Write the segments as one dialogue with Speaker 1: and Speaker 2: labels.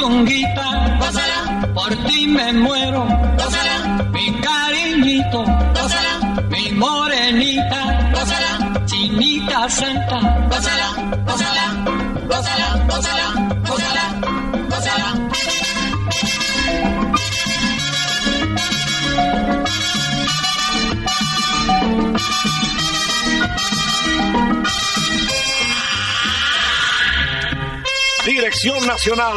Speaker 1: Mi puchunguita, gózala, por ti me muero, gózala, mi cariñito, gózala, mi morenita, gózala, chinita santa, gózala, gózala, gózala, gózala, gózala, gózala.
Speaker 2: Dirección Nacional,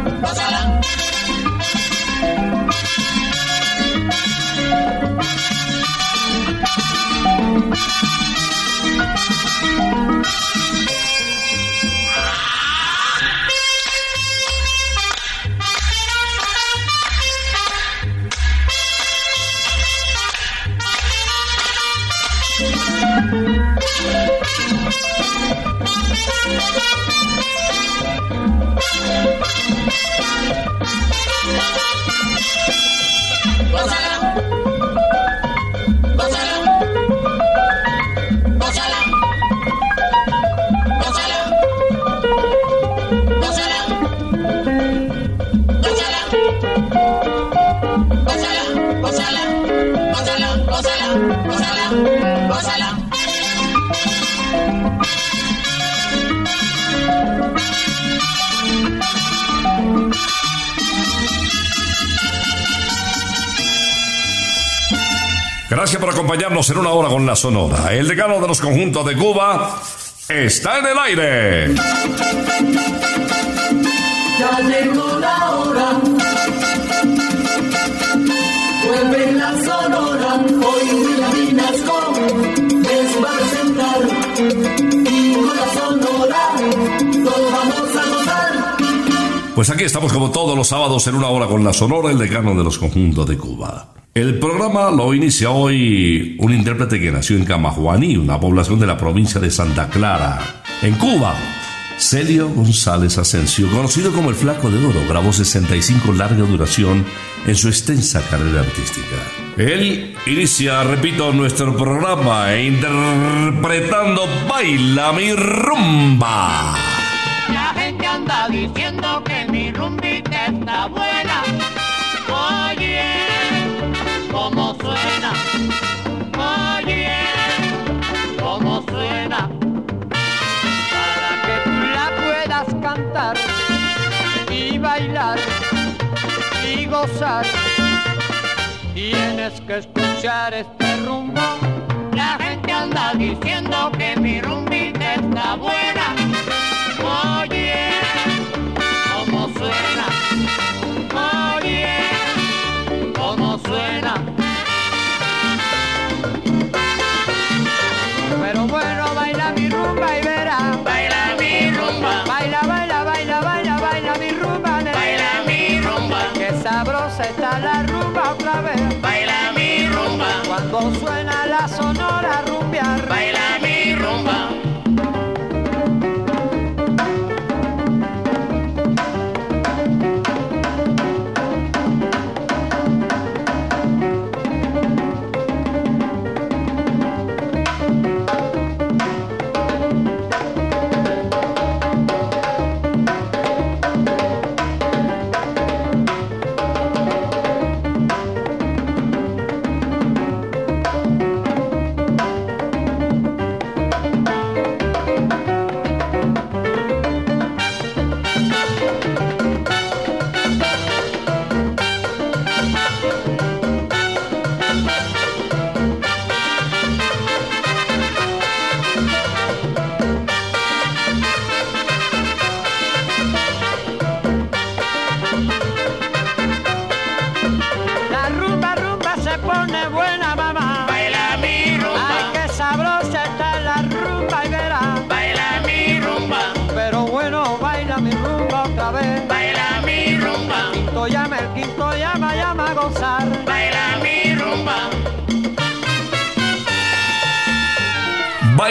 Speaker 2: Gracias por acompañarnos en una hora con la Sonora. El decano de los conjuntos de Cuba está en el aire.
Speaker 3: Ya llegó la hora. Vuelve la sonora. Hoy William Vinasco les va a presentar. Y con la sonora todos vamos a gozar.
Speaker 2: Pues aquí estamos como todos los sábados en una hora con la Sonora, el decano de los conjuntos de Cuba. El programa lo inicia hoy un intérprete que nació en Camajuaní, una población de la provincia de Santa Clara, en Cuba. Celio González Asensio, conocido como el Flaco de Oro, grabó 65 larga duración en su extensa carrera artística. Él inicia, repito, nuestro programa interpretando Baila mi rumba.
Speaker 4: La gente anda diciendo que mi rumbita está buena. Bailar y gozar. Tienes que escuchar este rumbo. La gente anda diciendo que mi rumbita está buena.
Speaker 5: Baila mi rumba,
Speaker 4: Cuando suena la sonora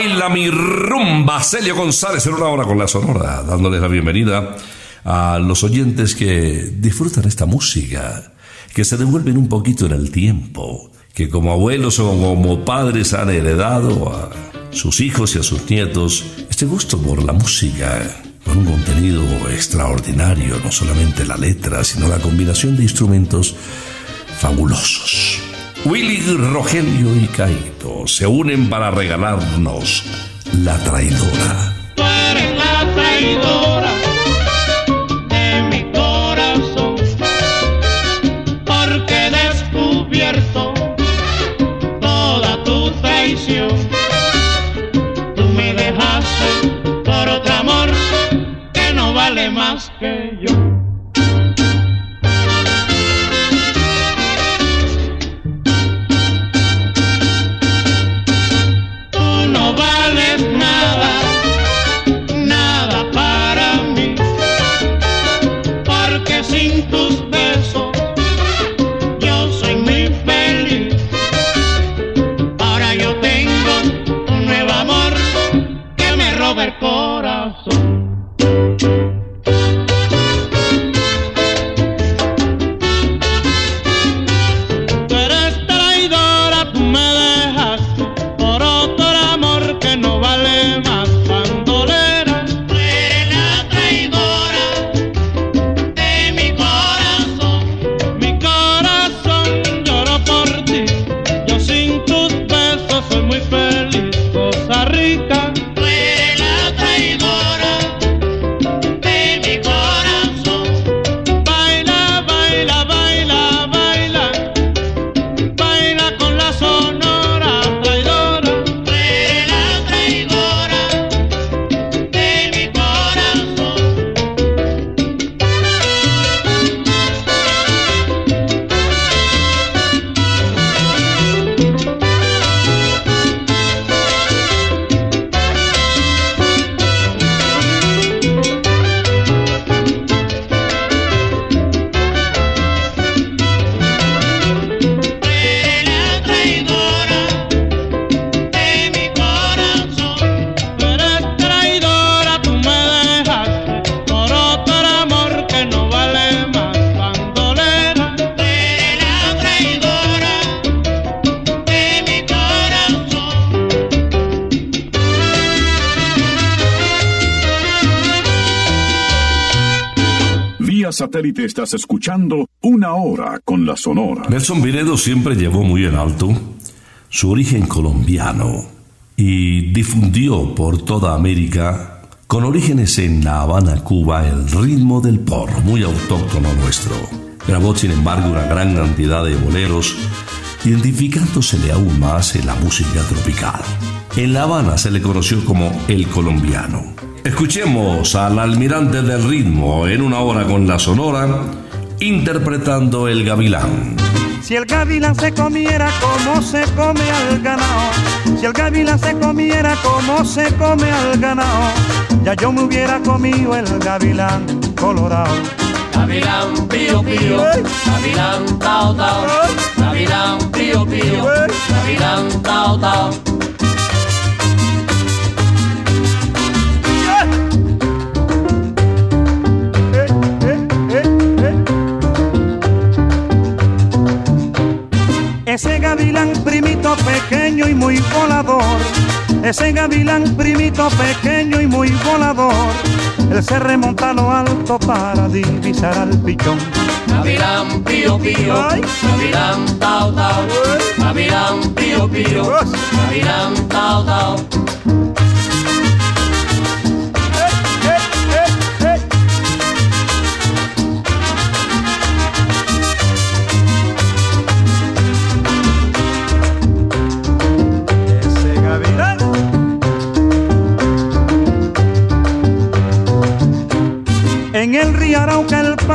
Speaker 5: Baila mi rumba,
Speaker 3: Celio González en una hora con la Sonora, dándoles la bienvenida a los oyentes que disfrutan esta música, que se devuelven un poquito en el tiempo, que como abuelos o como padres han heredado a sus hijos y a sus nietos este gusto por la música, con un contenido extraordinario, no solamente la letra, sino la combinación de instrumentos fabulosos. Willy, Rogelio y Caito se unen para regalarnos La Traidora.
Speaker 5: Tú eres la traidora de mi corazón, porque he descubierto toda tu traición. Tú me dejaste por otro amor que no vale más que yo.
Speaker 6: Estás escuchando Una Hora con la Sonora.
Speaker 3: Nelson Pinedo siempre llevó muy en alto su origen colombiano y difundió por toda América, con orígenes en La Habana, Cuba, el ritmo del porro, muy autóctono nuestro. Grabó, sin embargo, una gran cantidad de boleros, identificándosele aún más en la música tropical. En La Habana se le conoció como el colombiano. Escuchemos al almirante del ritmo en una hora con la sonora, interpretando el gavilán.
Speaker 7: Si el gavilán se comiera como se come al ganado, si el gavilán se comiera como se come al ganado, ya yo me hubiera comido el gavilán colorado.
Speaker 4: Gavilán pío pío, gavilán tao tao, gavilán pío pío, gavilán tao tao.
Speaker 8: Ese gavilán primito pequeño y muy volador, ese gavilán primito pequeño y muy volador, él se remonta a lo alto para divisar al pichón.
Speaker 4: Gavilán pío pío,
Speaker 8: Ay.
Speaker 4: gavilán tao tao, gavilán pío pío, gavilán tao tao.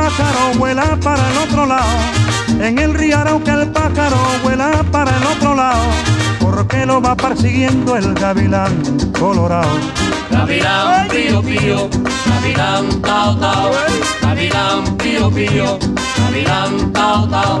Speaker 8: Pájaro vuela para el otro lado. En el río Arauca el pájaro vuela para el otro lado. Porque lo va persiguiendo el gavilán colorado.
Speaker 4: Gavilán pío pío, gavilán tao tao, gavilán pío pío, gavilán tao tao.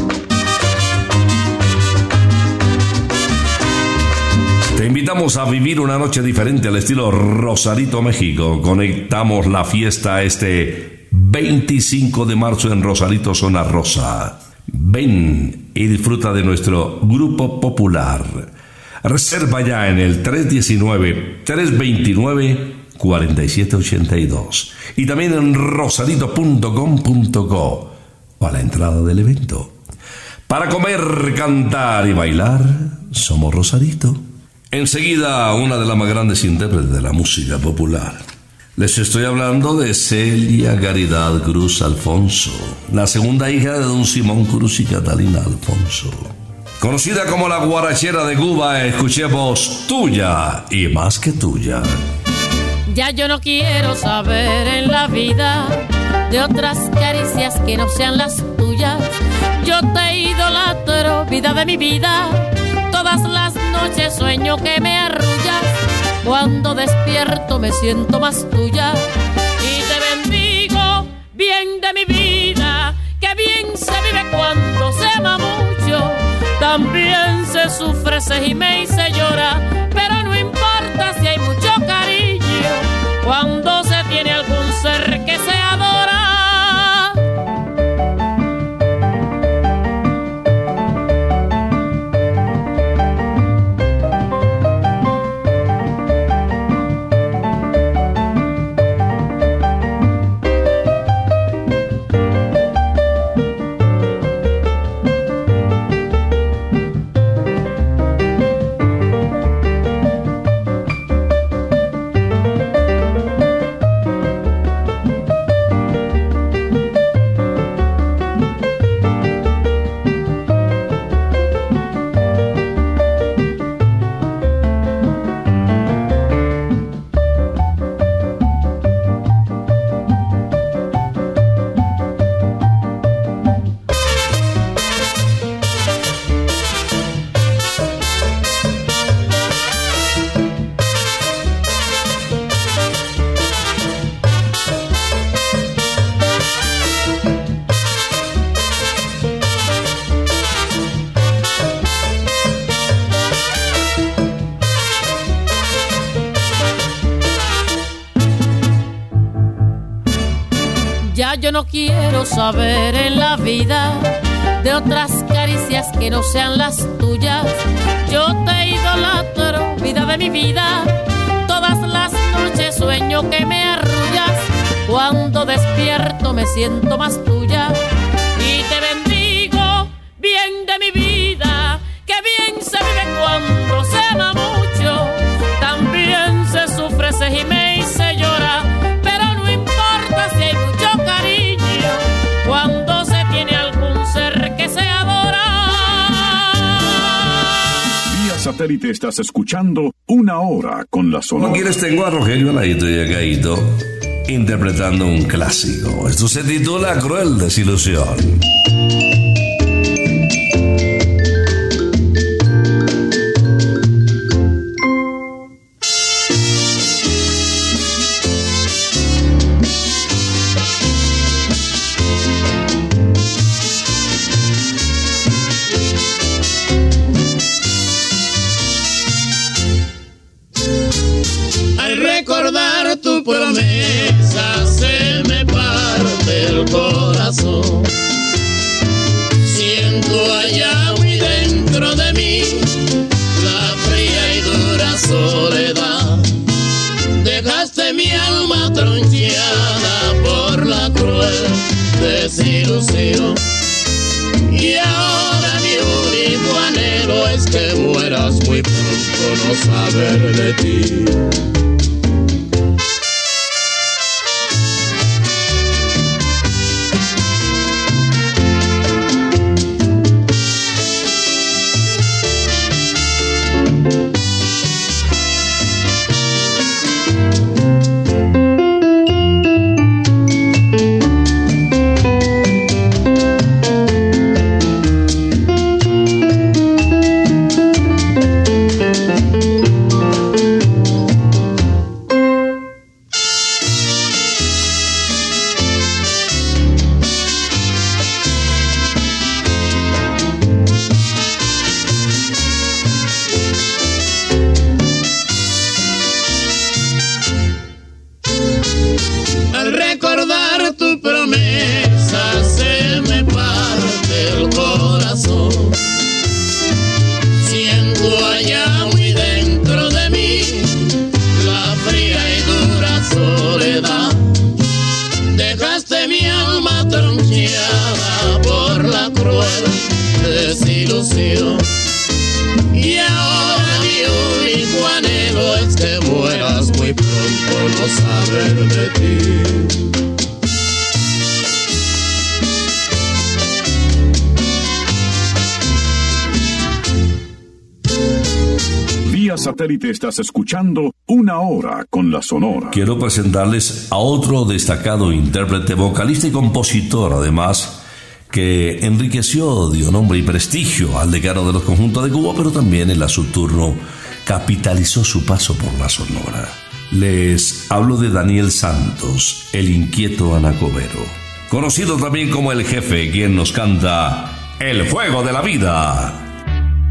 Speaker 3: Te invitamos a vivir una noche diferente al estilo Rosarito, México. Conectamos la fiesta este 25 de marzo en Rosarito, Zona Rosa. Ven y disfruta de nuestro grupo popular. Reserva ya en el 319-329-4782 y también en rosarito.com.co o a la entrada del evento. Para comer, cantar y bailar, somos Rosarito. Enseguida, una de las más grandes intérpretes de la música popular. Les estoy hablando de Celia Caridad Cruz Alfonso, la segunda hija de don Simón Cruz y Catalina Alfonso. Conocida como la guarachera de Cuba, escuchemos tuya y más que tuya.
Speaker 9: Ya yo no quiero saber en la vida de otras caricias que no sean las tuyas. Yo te idolatro, vida de mi vida. Todas las noches sueño que me arrullas. Cuando despierto me siento más tuya. Y te bendigo, bien de mi vida. Que bien se vive cuando se ama mucho. También se sufre, se gime y se llora. Pero no importa si hay mucho cariño. Cuando se tiene algún no quiero saber en la vida de otras caricias que no sean las tuyas. Yo te idolatro, vida de mi vida. Todas las noches sueño que me arrullas. Cuando despierto me siento más tuya. Y te bendigo, bien de mi vida. Que bien se vive
Speaker 6: satélite estás escuchando Una Hora con la Sonora.
Speaker 3: quieres tengo a Rogelio Alaito y a Gaito interpretando un clásico. Esto se titula Cruel Desilusión.
Speaker 10: Y ahora mi único anhelo es que mueras muy pronto, no saber de ti.
Speaker 6: Satélite estás escuchando Una Hora con la Sonora.
Speaker 3: Quiero presentarles a otro destacado intérprete, vocalista y compositor, además, que enriqueció, dio nombre y prestigio al decano de los conjuntos de Cuba, pero también en la su turno capitalizó su paso por la Sonora. Les hablo de Daniel Santos, el inquieto anacobero, conocido también como el jefe, quien nos canta El fuego de la vida.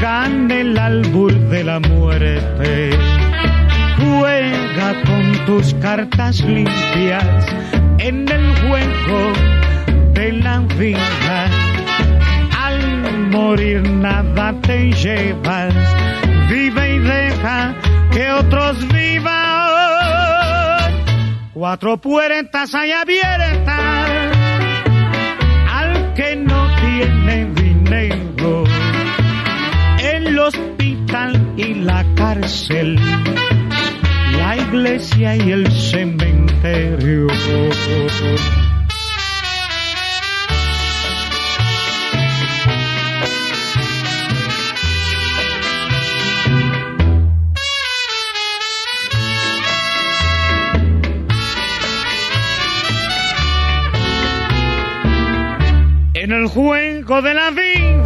Speaker 7: gana el albur de la muerte. Juega con tus cartas limpias en el juego de la vida. Al morir nada te llevas, vive y deja que otros vivan. Cuatro puertas hay abiertas y la cárcel, la iglesia y el cementerio. En el juego de la vida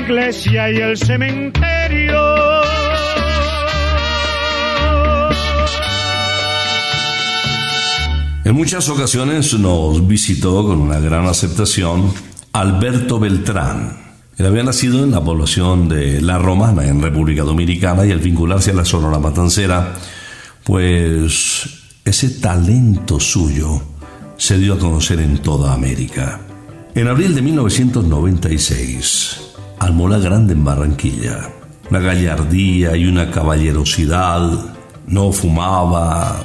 Speaker 11: iglesia y el cementerio.
Speaker 3: En muchas ocasiones nos visitó con una gran aceptación Alberto Beltrán. Él había nacido en la población de La Romana, en República Dominicana, y al vincularse a la Sonora Matancera, pues ese talento suyo se dio a conocer en toda América. En abril de 1996, Almola Grande en Barranquilla, una gallardía y una caballerosidad, no fumaba,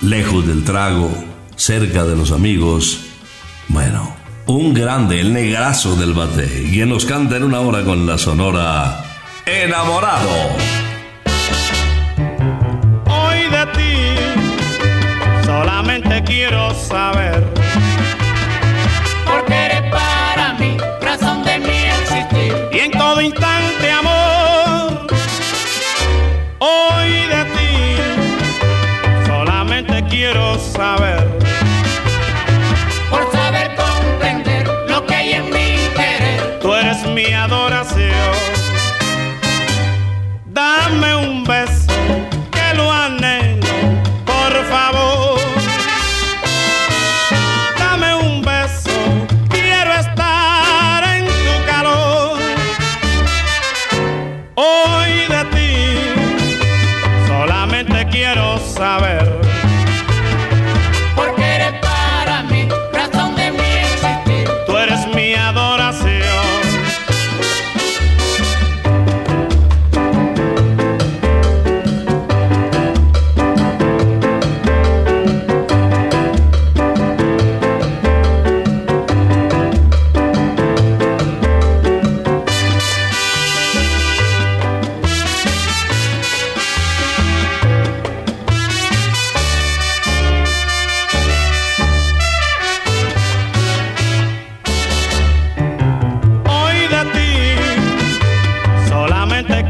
Speaker 3: lejos del trago, cerca de los amigos. Bueno, un grande, el negrazo del bate, quien nos canta en una hora con la sonora Enamorado.
Speaker 11: Hoy de ti solamente quiero saber. En todo instante,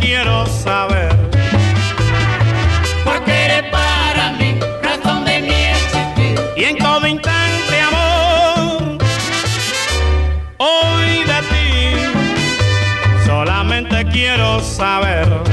Speaker 11: quiero saber.
Speaker 4: Porque eres para mí razón de mi existir.
Speaker 11: Y en todo instante, amor. Hoy de ti solamente quiero saber.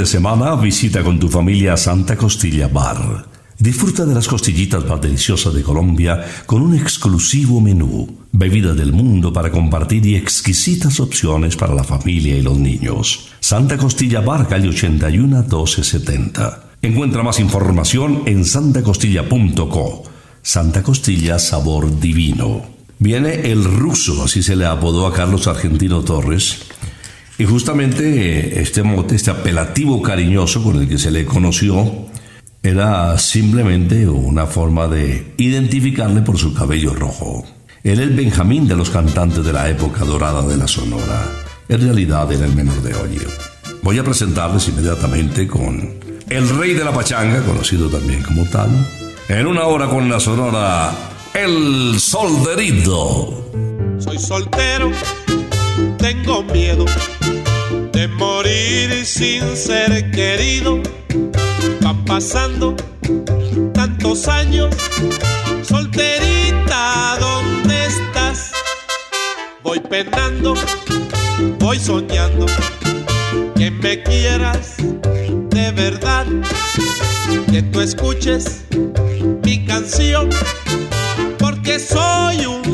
Speaker 11: De
Speaker 3: semana visita con tu familia Santa Costilla Bar. Disfruta de las costillitas más deliciosas de Colombia con un exclusivo menú, bebida del mundo para compartir y exquisitas opciones para la familia y los niños. Santa Costilla Bar, calle 81 1270. Encuentra más información en santacostilla.co. Santa Costilla Sabor Divino. Viene el ruso, así se le apodó a Carlos Argentino Torres, y justamente eh, este mote, este apelativo cariñoso con el que se le conoció, era simplemente una forma de identificarle por su cabello rojo. Era el Benjamín de los cantantes de la época dorada de la Sonora. En realidad era el menor de Oye. Voy a presentarles inmediatamente con el rey de la pachanga, conocido también como tal. En una hora con la Sonora, el solderito.
Speaker 12: Soy soltero, tengo miedo de morir sin ser querido. Van pasando tantos años, solterita, ¿dónde estás? Voy penando, voy soñando que me quieras de verdad. que tú escuches mi canción, porque soy un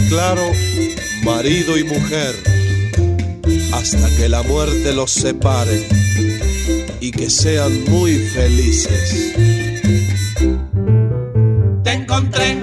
Speaker 13: declaro marido y mujer hasta que la muerte los separe y que sean muy felices.
Speaker 12: Te encontré,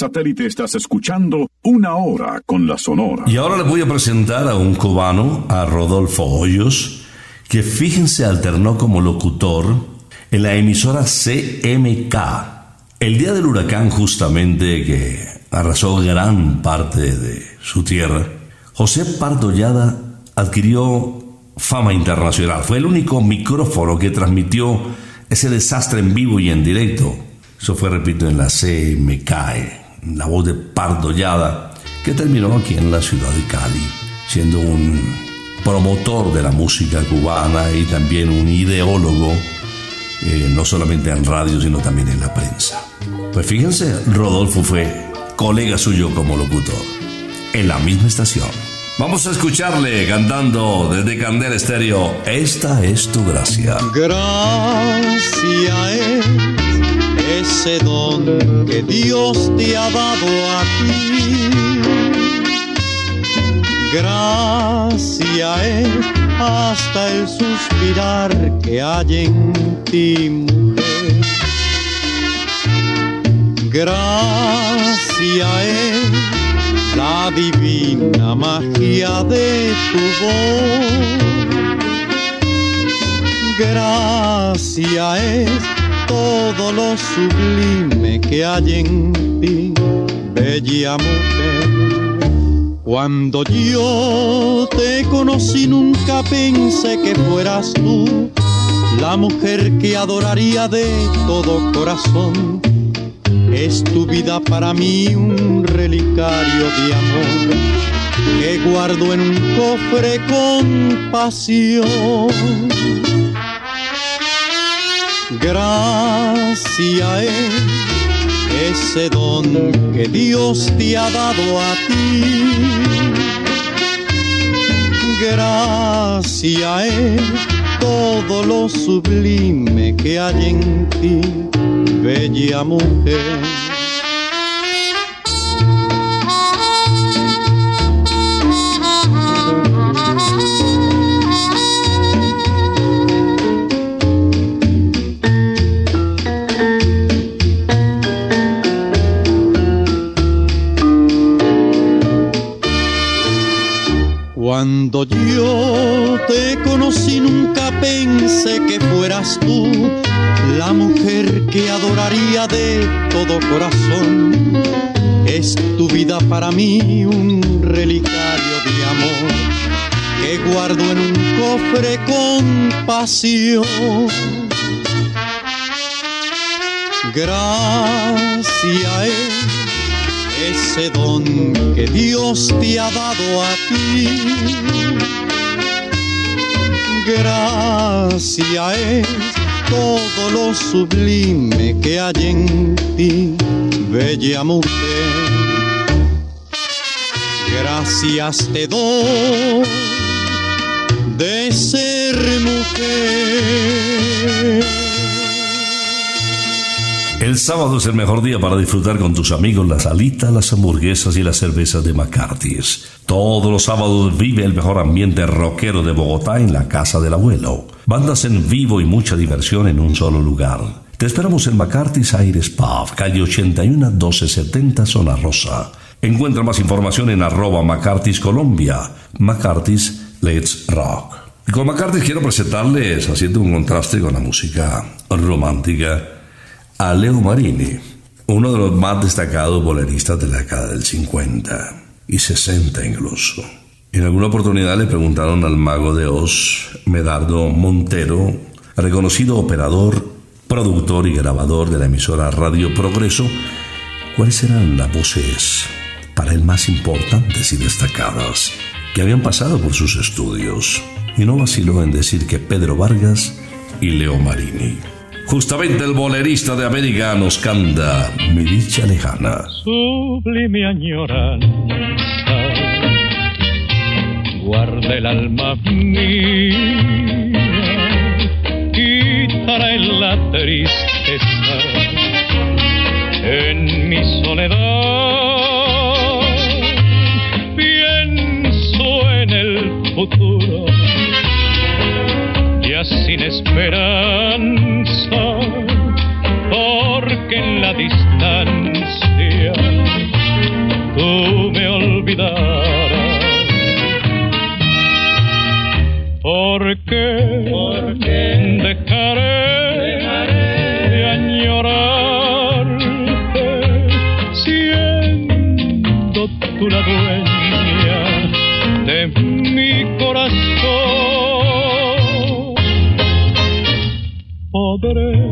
Speaker 6: satélite estás escuchando Una Hora con la Sonora.
Speaker 3: Y ahora les voy a presentar a un cubano, a Rodolfo Hoyos, que fíjense alternó como locutor en la emisora CMK. El día del huracán justamente que arrasó gran parte de su tierra, José Pardollada adquirió fama internacional. Fue el único micrófono que transmitió ese desastre en vivo y en directo. Eso fue, repito, en la CMK, en la voz de Pardollada, que terminó aquí en la ciudad de Cali, siendo un promotor de la música cubana y también un ideólogo, eh, no solamente en radio, sino también en la prensa. Pues fíjense, Rodolfo fue colega suyo como locutor, en la misma estación. Vamos a escucharle cantando desde Candela Estéreo, Esta es tu gracia.
Speaker 14: Gracia es ese don que Dios te ha dado a ti. Gracia es hasta el suspirar que hay en ti, mujer. Gracia es la divina magia de tu voz. Gracia es todo lo sublime que hay en ti, bella mujer. Cuando yo te conocí nunca pensé que fueras tú la mujer que adoraría de todo corazón. Es tu vida para mí un relicario de amor que guardo en un cofre con pasión. Gracia es ese don que Dios te ha dado a ti. Gracia es todo lo sublime que hay en ti, bella mujer. Con pasión. Gracia es ese don que Dios te ha dado a ti. Gracia es todo lo sublime que hay en ti, bella mujer. Gracias te doy.
Speaker 3: El sábado es el mejor día para disfrutar con tus amigos las alitas, las hamburguesas y las cervezas de McCarthy's. Todos los sábados vive el mejor ambiente rockero de Bogotá en la casa del abuelo. Bandas en vivo y mucha diversión en un solo lugar. Te esperamos en McCarthy's Aires Pub, calle 81 1270 Zona Rosa. Encuentra más información en arroba McCarthy's Colombia. McCarthy's Let's Rock. Y con McCarthy's quiero presentarles, haciendo un contraste con la música romántica, a Leo Marini, uno de los más destacados boleristas de la década del 50 y 60 incluso. En alguna oportunidad le preguntaron al mago de Oz, Medardo Montero, reconocido operador, productor y grabador de la emisora Radio Progreso, cuáles eran las voces para él más importantes y destacadas que habían pasado por sus estudios. Y no vaciló en decir que Pedro Vargas y Leo Marini. Justamente el bolerista de América nos canta Mi dicha lejana.
Speaker 15: sublime añoranza guarda el alma mía quitará en la tristeza esperanza porque en la distancia tú me olvidarás. ¿Por lloré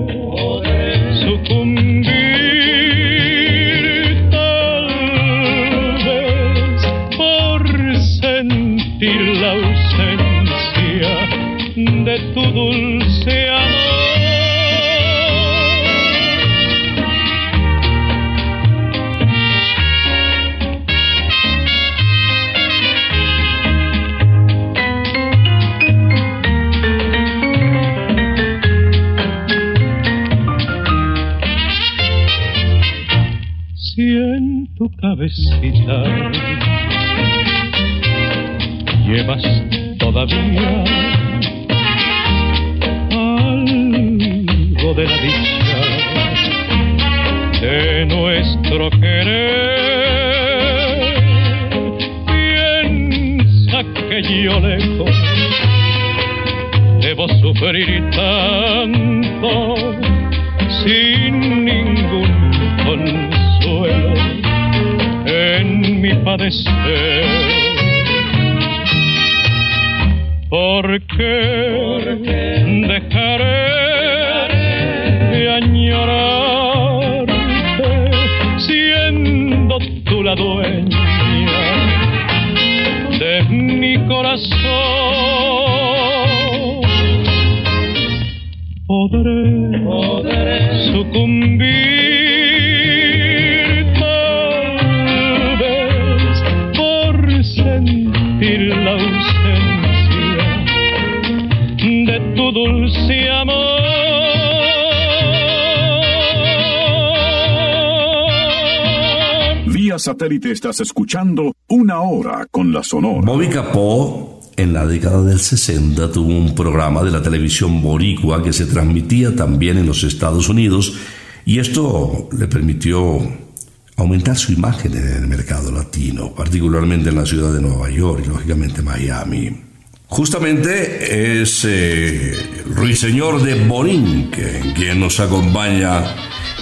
Speaker 15: llevas todavía
Speaker 6: estás escuchando Una Hora con la Sonora.
Speaker 3: Bobby Capó en la década del 60 tuvo un programa de la televisión boricua que se transmitía también en los Estados Unidos y esto le permitió aumentar su imagen en el mercado latino, particularmente en la ciudad de Nueva York y lógicamente Miami. Justamente es eh, Ruiseñor de Borinque quien nos acompaña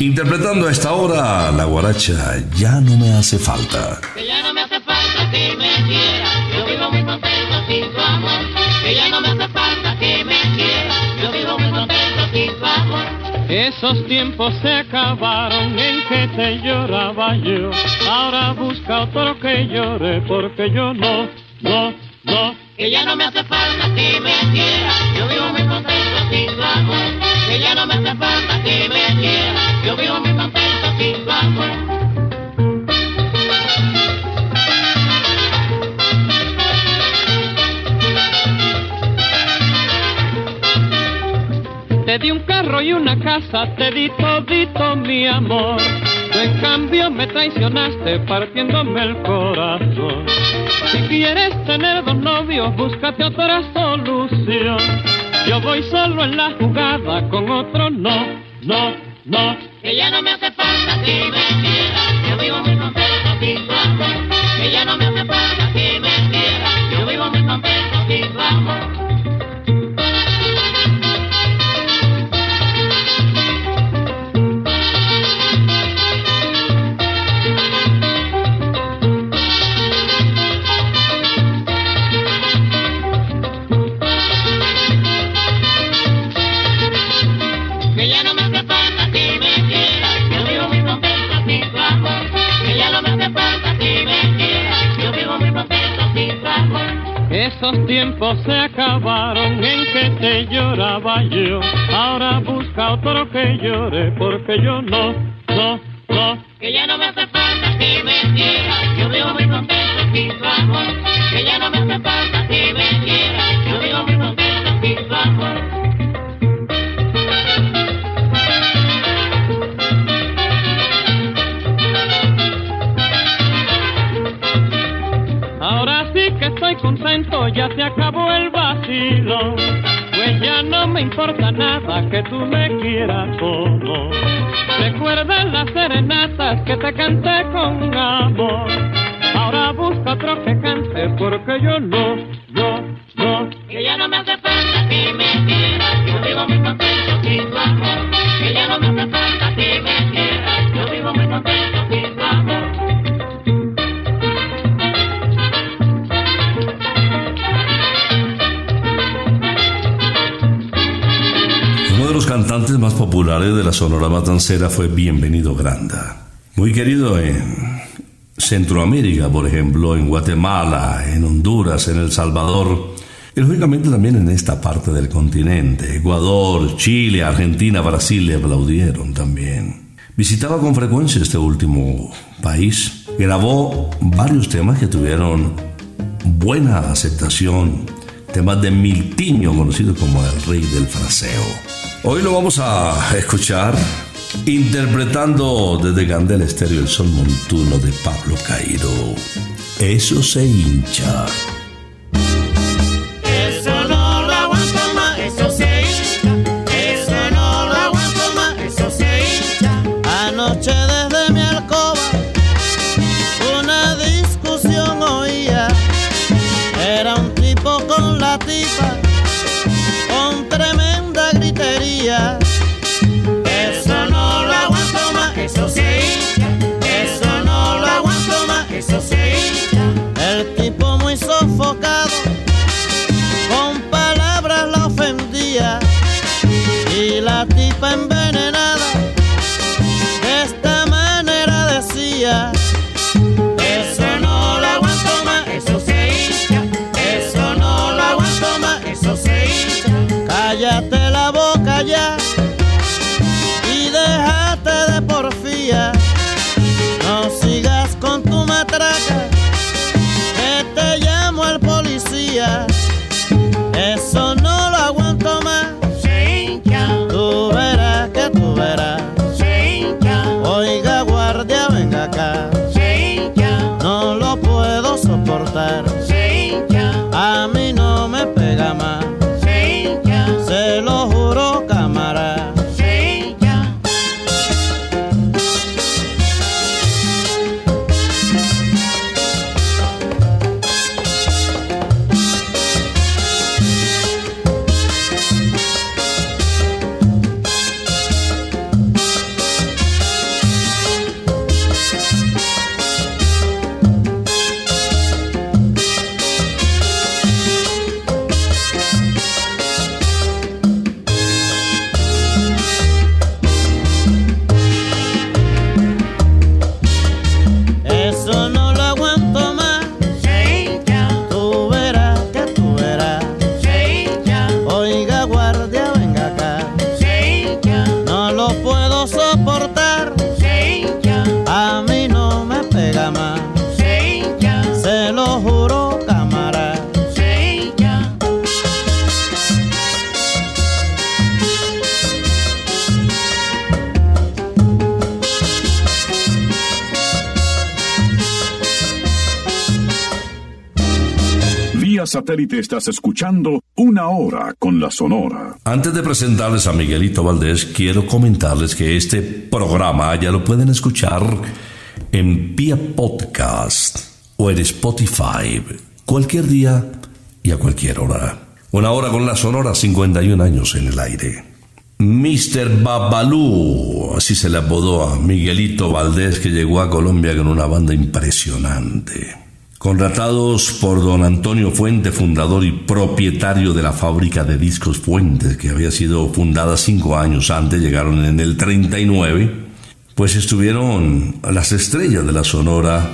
Speaker 3: interpretando a esta hora la guaracha Ya no me hace falta.
Speaker 4: Que ya no me hace falta que me quiera, yo vivo muy contento sin tu amor. Que ya no me hace falta que me quiera, yo vivo muy contento sin tu amor.
Speaker 16: Esos tiempos se acabaron en que te lloraba yo. Ahora busca otro que llore porque yo no, no, no.
Speaker 4: Que ya no me hace falta que me quiera, yo vivo muy contento sin su amor. Que ya no me hace falta que me quiera, yo vivo muy contento sin su amor.
Speaker 16: Te di un carro y una casa, te di todito mi amor. En cambio me traicionaste partiéndome el corazón. Si quieres tener dos novios, búscate otra solución. Yo voy solo en la jugada, con otro no, no, no.
Speaker 4: Que ya no me hace falta que me quiera, yo vivo muy contento sin su amor. Que ya no me hace falta que me quiera, yo vivo muy contento sin su amor.
Speaker 16: Se acabaron en que te lloraba yo. Ahora busca otro que llore porque yo no,
Speaker 17: Matancera fue Bienvenido Granda. Muy querido en Centroamérica, por ejemplo, en Guatemala, en Honduras, en El Salvador, y lógicamente también en esta parte del continente. Ecuador, Chile, Argentina, Brasil le aplaudieron también. Visitaba con frecuencia este último país. Grabó varios temas que tuvieron buena aceptación. Temas de Miltiño, conocido como el rey del fraseo. Hoy lo vamos a escuchar interpretando desde Candela Estéreo el sol montuno de Pablo Cairo. Eso se hincha.
Speaker 18: importar
Speaker 6: satélite estás escuchando Una Hora con la Sonora.
Speaker 3: Antes de presentarles a Miguelito Valdés, quiero comentarles que este programa ya lo pueden escuchar en Pia Podcast o en Spotify, cualquier día y a cualquier hora. Una hora con la Sonora, 51 años en el aire. Mr. Babalú, así se le apodó a Miguelito Valdés que llegó a Colombia con una banda impresionante. Contratados por don Antonio Fuente, fundador y propietario de la fábrica de discos Fuentes, que había sido fundada cinco años antes, llegaron en el 39, pues estuvieron las estrellas de la Sonora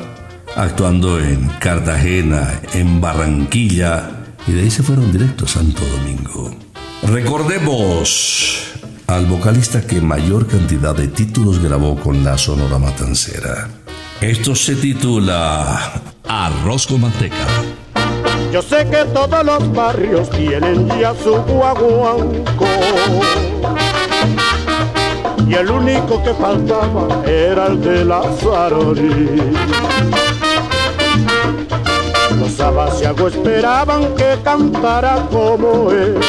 Speaker 3: actuando en Cartagena, en Barranquilla, y de ahí se fueron directo a Santo Domingo. Recordemos al vocalista que mayor cantidad de títulos grabó con la Sonora Matancera. Esto se titula Arroz con manteca.
Speaker 11: Yo sé que todos los barrios tienen ya su guaguanco. Y el único que faltaba era el de la Sarori. Los abasiagos esperaban que cantara como él.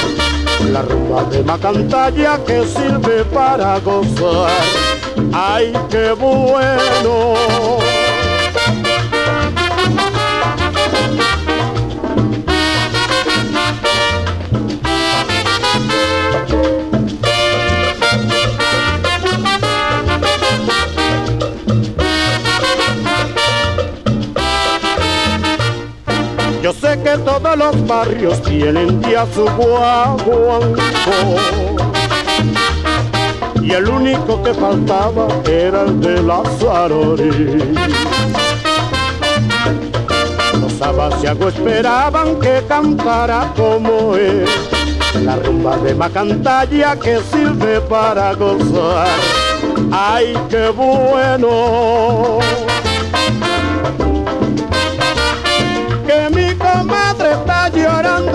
Speaker 11: La rumba de Macantalla que sirve para gozar. ¡Ay, qué bueno! Sé que todos los barrios tienen ya su guaguanco y el único que faltaba era el de la Sarori. Los abasiagos esperaban que cantara como él, la rumba de Macantalla que sirve para gozar. ¡Ay, qué bueno!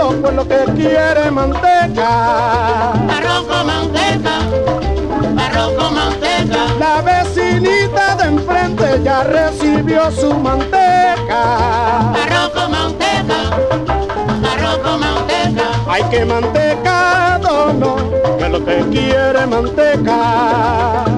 Speaker 11: Llorando por lo que quiere manteca.
Speaker 4: Arroz con manteca, arroz con manteca.
Speaker 11: La vecinita de enfrente ya recibió su manteca.
Speaker 4: Arroz con manteca, arroz con manteca.
Speaker 11: Hay que mantecado, no, que lo que quiere manteca.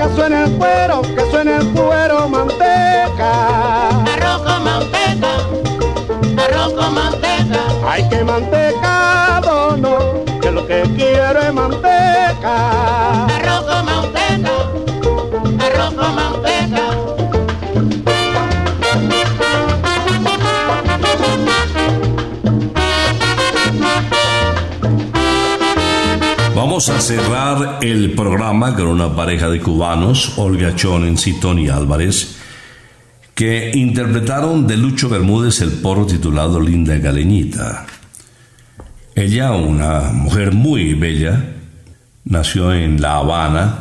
Speaker 4: Manteca,
Speaker 11: suena el cuero, que suena el cuero, manteca.
Speaker 4: Arroz con manteca, arroz con manteca.
Speaker 11: Hay que mantecado, no, que lo que quiero es manteca.
Speaker 4: Arroz con manteca, arroz con manteca.
Speaker 3: Vamos a cerrar el programa con una pareja de cubanos, Olga Chonens y Álvarez, que interpretaron de Lucho Bermúdez el porro titulado Linda Galeñita. Ella, una mujer muy bella, nació en La Habana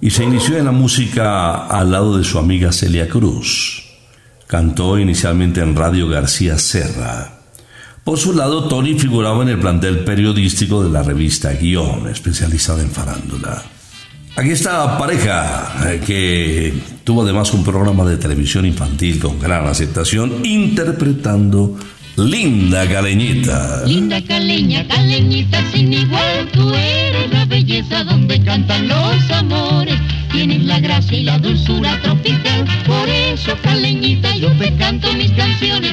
Speaker 3: y se inició en la música al lado de su amiga Celia Cruz. Cantó inicialmente en Radio García Serra. Por su lado, Tony figuraba en el plantel periodístico de la revista Guión, especializada en farándula. Aquí está pareja, eh, que tuvo además un programa de televisión infantil con gran aceptación, interpretando Linda Galeñita.
Speaker 19: Linda caleña, caleñita sin igual, tú eres la belleza donde cantan los amores. Tienes la gracia y la dulzura tropical, por eso caleñita yo te canto mis canciones.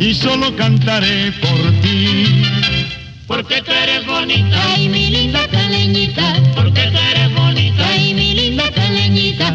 Speaker 8: Y solo cantaré por ti.
Speaker 4: Porque tú eres bonita.
Speaker 19: Ay, mi linda caleñita.
Speaker 4: Porque tú eres bonita.
Speaker 19: Ay, mi linda caleñita.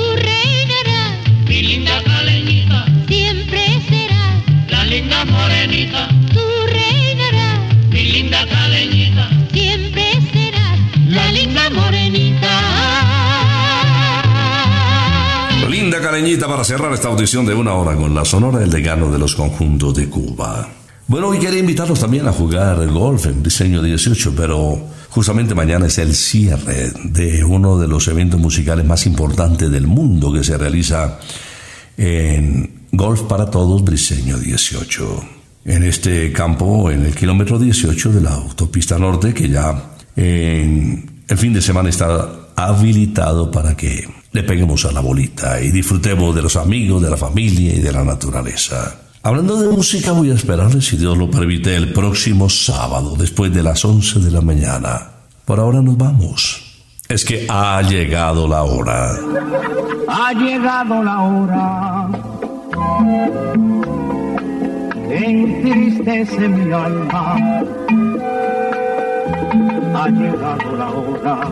Speaker 4: caleñita
Speaker 3: para cerrar esta audición de una hora con la Sonora del Decano de los Conjuntos de Cuba. Bueno, hoy quería invitarlos también a jugar golf en diseño 18, pero justamente mañana es el cierre de uno de los eventos musicales más importantes del mundo que se realiza en Golf para Todos Briseño 18. En este campo, en el kilómetro 18 de la autopista norte, que ya en el fin de semana está habilitado para que le peguemos a la bolita y disfrutemos de los amigos, de la familia y de la naturaleza. Hablando de música, voy a esperarles, si Dios lo permite, el próximo sábado, después de las 11 de la mañana. Por ahora nos vamos. Es que ha llegado la hora.
Speaker 20: Ha llegado la hora entristece mi alma. Ha llegado la hora